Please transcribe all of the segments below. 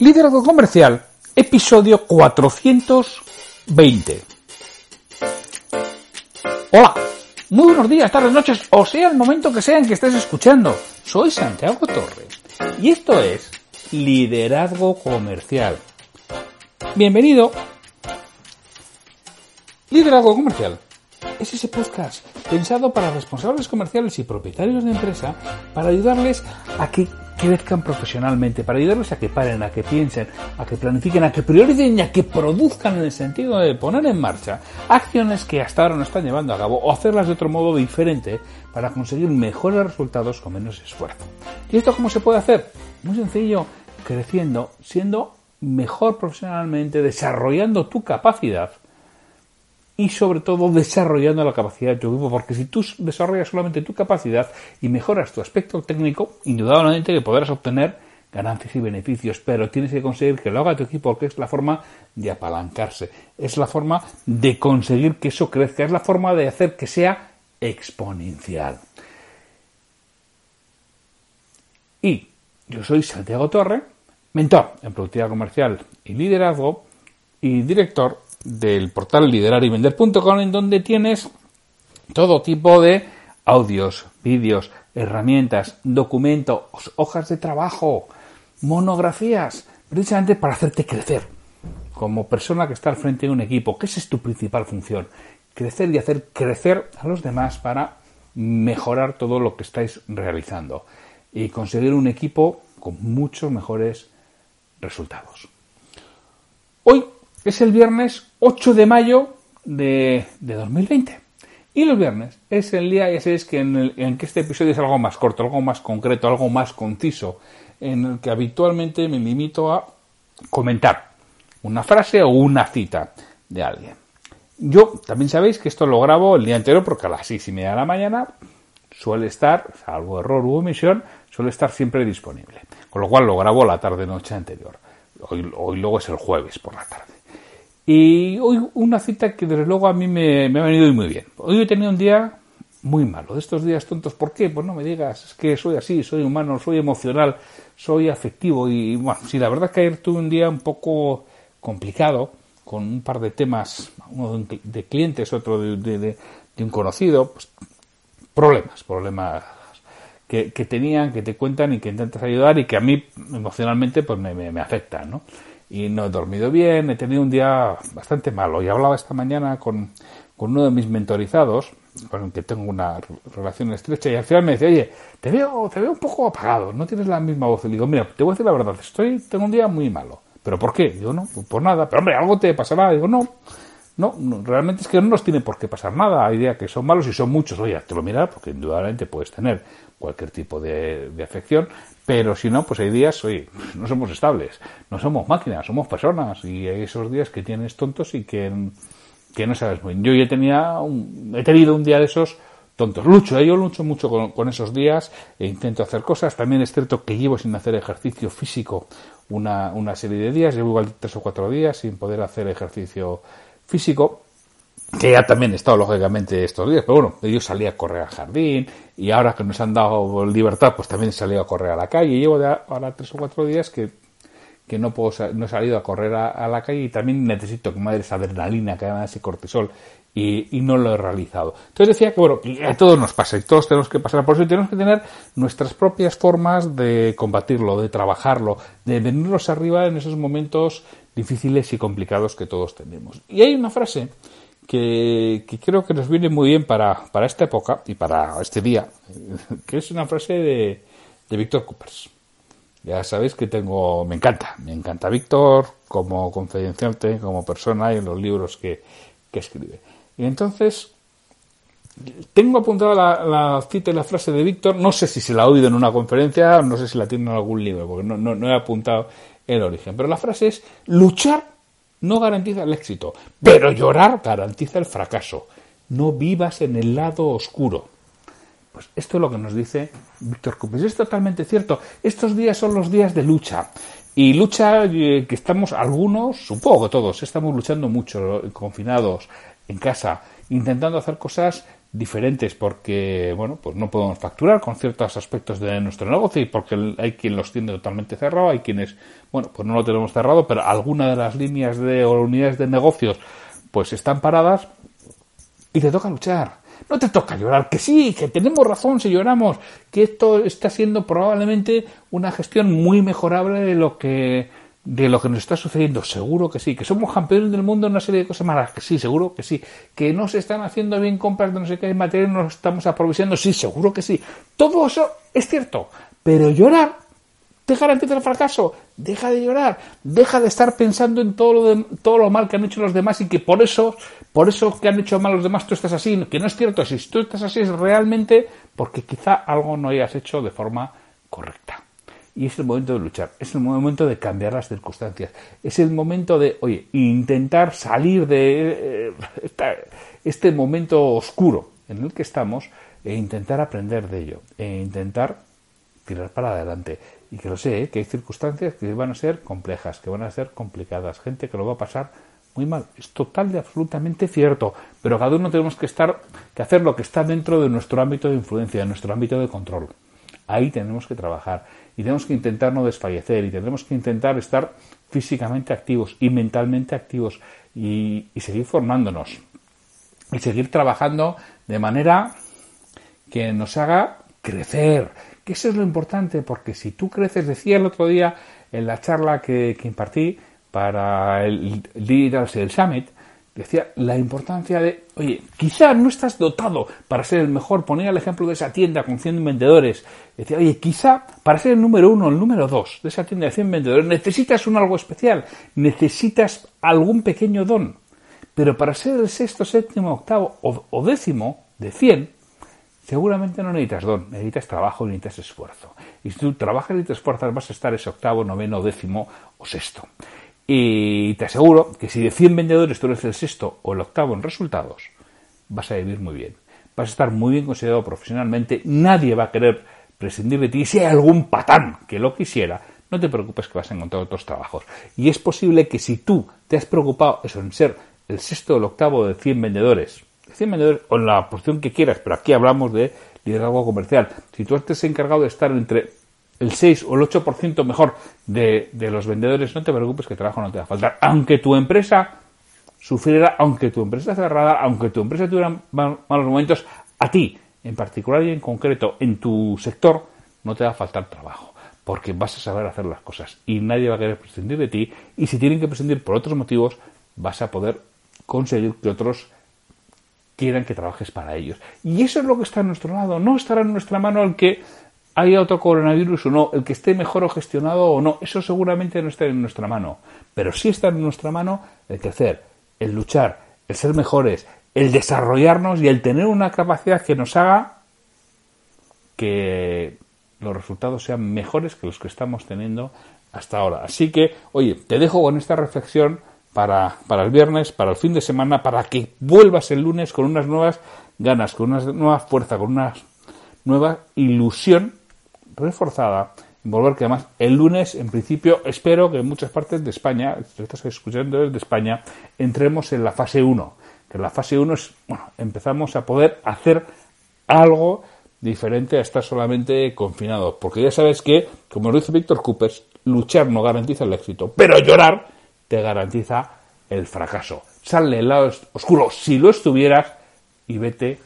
Liderazgo Comercial, episodio 420. Hola, muy buenos días, tardes, noches, o sea el momento que sea en que estés escuchando. Soy Santiago Torres y esto es Liderazgo Comercial. Bienvenido. Liderazgo Comercial es ese podcast pensado para responsables comerciales y propietarios de empresa para ayudarles a que crezcan profesionalmente, para ayudarles a que paren, a que piensen, a que planifiquen, a que prioricen y a que produzcan en el sentido de poner en marcha acciones que hasta ahora no están llevando a cabo o hacerlas de otro modo diferente para conseguir mejores resultados con menos esfuerzo. ¿Y esto cómo se puede hacer? Muy sencillo, creciendo, siendo mejor profesionalmente, desarrollando tu capacidad y sobre todo desarrollando la capacidad de tu equipo, porque si tú desarrollas solamente tu capacidad y mejoras tu aspecto técnico, indudablemente que podrás obtener ganancias y beneficios, pero tienes que conseguir que lo haga tu equipo, porque es la forma de apalancarse, es la forma de conseguir que eso crezca, es la forma de hacer que sea exponencial. Y yo soy Santiago Torre, mentor en productividad comercial y liderazgo y director del portal liderarivender.com en donde tienes todo tipo de audios, vídeos, herramientas, documentos, hojas de trabajo, monografías, precisamente para hacerte crecer como persona que está al frente de un equipo, que esa es tu principal función, crecer y hacer crecer a los demás para mejorar todo lo que estáis realizando y conseguir un equipo con muchos mejores resultados. Hoy es el viernes 8 de mayo de, 2020. Y los viernes es el día, ya sabéis que en, en que este episodio es algo más corto, algo más concreto, algo más conciso, en el que habitualmente me limito a comentar una frase o una cita de alguien. Yo también sabéis que esto lo grabo el día entero porque a las seis y media de la mañana suele estar, salvo error u omisión, suele estar siempre disponible. Con lo cual lo grabo la tarde-noche anterior. Hoy, hoy luego es el jueves por la tarde. Y hoy una cita que desde luego a mí me, ha venido muy bien. Hoy he tenido un día muy malo, de estos días tontos. ¿Por qué? Pues no me digas, es que soy así, soy humano, soy emocional, soy afectivo. Y bueno, sí, la verdad es que ayer tuve un día un poco complicado, con un par de temas, uno de clientes, otro de, un conocido, pues, problemas, problemas que, tenían, que te cuentan y que intentas ayudar y que a mí emocionalmente pues me, me afectan, ¿no? Y no he dormido bien, he tenido un día bastante malo. Y hablaba esta mañana con, uno de mis mentorizados, con el que tengo una relación estrecha, y al final me dice, oye, te veo, te veo un poco apagado, no tienes la misma voz. Y digo, mira, te voy a decir la verdad, estoy, tengo un día muy malo. ¿Pero por qué? Digo, no, pues por nada. Pero hombre, algo te pasará. Digo, no, no, realmente es que no nos tiene por qué pasar nada. Hay días que son malos y son muchos. Oye, te lo miras porque indudablemente puedes tener cualquier tipo de, de afección, pero si no, pues hay días, oye, no somos estables, no somos máquinas, somos personas y hay esos días que tienes tontos y que, que no sabes muy bien. Yo ya tenía un, he tenido un día de esos tontos. Lucho, ¿eh? yo lucho mucho con, esos días e intento hacer cosas. También es cierto que llevo sin hacer ejercicio físico una, una serie de días, llevo igual tres o cuatro días sin poder hacer ejercicio físico que ya también he estado lógicamente estos días, pero bueno, yo salí a correr al jardín y ahora que nos han dado libertad, pues también he salido a correr a la calle. Llevo ahora tres o cuatro días que, que no puedo no he salido a correr a, la calle y también necesito que me dé esa adrenalina, que me ese cortisol y, no lo he realizado. Entonces decía que bueno, a todos nos pasa y todos tenemos que pasar por eso y tenemos que tener nuestras propias formas de combatirlo, de trabajarlo, de venirnos arriba en esos momentos difíciles y complicados que todos tenemos. Y hay una frase que, creo que nos viene muy bien para, para, esta época y para este día, que es una frase de, de Víctor Coopers. Ya sabéis que tengo, me encanta, me encanta Víctor como confidenciante, como persona y en los libros que, que escribe. Y entonces, tengo apuntada la, cita y la frase de Víctor, no sé si se la ha oído en una conferencia, no sé si la tiene en algún libro, porque no, no he apuntado el origen, pero la frase es luchar no garantiza el éxito, pero llorar garantiza el fracaso. No vivas en el lado oscuro. Pues esto es lo que nos dice Víctor Cupes. Es totalmente cierto. Estos días son los días de lucha. Y lucha eh, que estamos, algunos, supongo que todos, estamos luchando mucho, confinados, en casa, intentando hacer cosas diferentes porque, bueno, pues no podemos facturar con ciertos aspectos de nuestro negocio y porque hay quien los tiene totalmente cerrado, hay quienes, bueno, pues no lo tenemos cerrado, pero alguna de las líneas de o unidades de negocios pues están paradas y te toca luchar. No te toca llorar, que sí, que tenemos razón si lloramos, que esto está siendo probablemente una gestión muy mejorable de lo que de lo que nos está sucediendo, seguro que sí, que somos campeones del mundo en una serie de cosas malas, que sí, seguro que sí, que no se están haciendo bien compras de no sé qué materia, no nos estamos aprovisionando, sí, seguro que sí, todo eso es cierto, pero llorar te garantiza el fracaso, deja de llorar, deja de estar pensando en todo lo, de, todo lo mal que han hecho los demás y que por eso, por eso que han hecho mal los demás tú estás así, que no es cierto, si tú estás así es realmente porque quizá algo no hayas hecho de forma correcta. Y es el momento de luchar, es el momento de cambiar las circunstancias, es el momento de, oye, intentar salir de eh, este momento oscuro en el que estamos e intentar aprender de ello, e intentar tirar para adelante. Y que lo sé, ¿eh? que hay circunstancias que van a ser complejas, que van a ser complicadas, gente que lo va a pasar muy mal. Es total y absolutamente cierto. Pero cada uno tenemos que estar, que hacer lo que está dentro de nuestro ámbito de influencia, de nuestro ámbito de control. Ahí tenemos que trabajar y tenemos que intentar no desfallecer y tenemos que intentar estar físicamente activos y mentalmente activos y, seguir formándonos y seguir trabajando de manera que nos haga crecer, que eso es lo importante, porque si tú creces, decía el otro día en la charla que, impartí para el del Summit, decía la importancia de, oye, quizá no estás dotado para ser el mejor, ponía el ejemplo de esa tienda con 100 vendedores, decía, oye, quizá para ser el número uno, el número dos de esa tienda de 100 vendedores, necesitas un algo especial, necesitas algún pequeño don, pero para ser el sexto, séptimo, octavo o, o décimo de 100, Seguramente no necesitas don, necesitas trabajo, necesitas esfuerzo. Y si tú trabajas y te esfuerzas, vas a estar ese octavo, noveno, décimo o sexto. Y te aseguro que si de 100 vendedores tú eres el sexto o el octavo en resultados, vas a vivir muy bien. Vas a estar muy bien considerado profesionalmente, nadie va a querer prescindir de ti. Si hay algún patán que lo quisiera, no te preocupes que vas a encontrar otros trabajos. Y es posible que si tú te has preocupado eso en ser el sexto o el octavo de 100 vendedores, 100 vendedores o en la posición que quieras, pero aquí hablamos de liderazgo comercial. Si tú estés encargado de estar entre el 6 o el 8% mejor de, los vendedores, no te preocupes que trabajo no te va a faltar. Aunque tu empresa sufriera, aunque tu empresa cerrada, aunque tu empresa tuviera malos momentos, a ti, en particular y en concreto, en tu sector, no te va a faltar trabajo. Porque vas a saber hacer las cosas y nadie va a querer prescindir de ti. Y si tienen que prescindir por otros motivos, vas a poder conseguir que otros quieran que trabajes para ellos. Y eso es lo que está en nuestro lado. No estará en nuestra mano el que haya otro coronavirus o no, el que esté mejor o gestionado o no. Eso seguramente no está en nuestra mano. Pero sí está en nuestra mano el crecer, el luchar, el ser mejores, el desarrollarnos y el tener una capacidad que nos haga que los resultados sean mejores que los que estamos teniendo hasta ahora. Así que, oye, te dejo con esta reflexión para, para el viernes, para el fin de semana, para que vuelvas el lunes con unas nuevas ganas, con una nueva fuerza, con una nueva ilusión reforzada volver que además el lunes en principio espero que en muchas partes de España, si estás escuchando desde España, entremos en la fase 1, que la fase 1 es, bueno, empezamos a poder hacer algo diferente a estar solamente confinado, porque ya sabes que, como lo dice Víctor Coopers, luchar no garantiza el éxito, pero llorar te garantiza el fracaso. Sale el lado oscuro si lo estuvieras y vete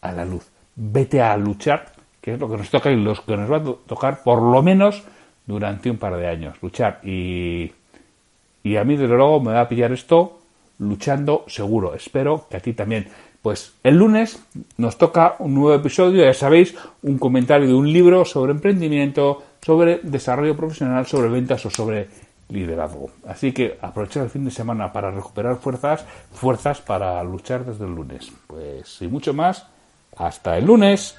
a la luz. Vete a luchar, que es lo que nos toca y lo que nos va a tocar por lo menos durante un par de años. Luchar. Y, y a mí, desde luego, me va a pillar esto luchando seguro. Espero que a ti también. Pues el lunes nos toca un nuevo episodio, ya sabéis, un comentario de un libro sobre emprendimiento, sobre desarrollo profesional, sobre ventas o sobre liderazgo. Así que aprovechar el fin de semana para recuperar fuerzas, fuerzas para luchar desde el lunes. Pues sin mucho más, Hasta el lunes.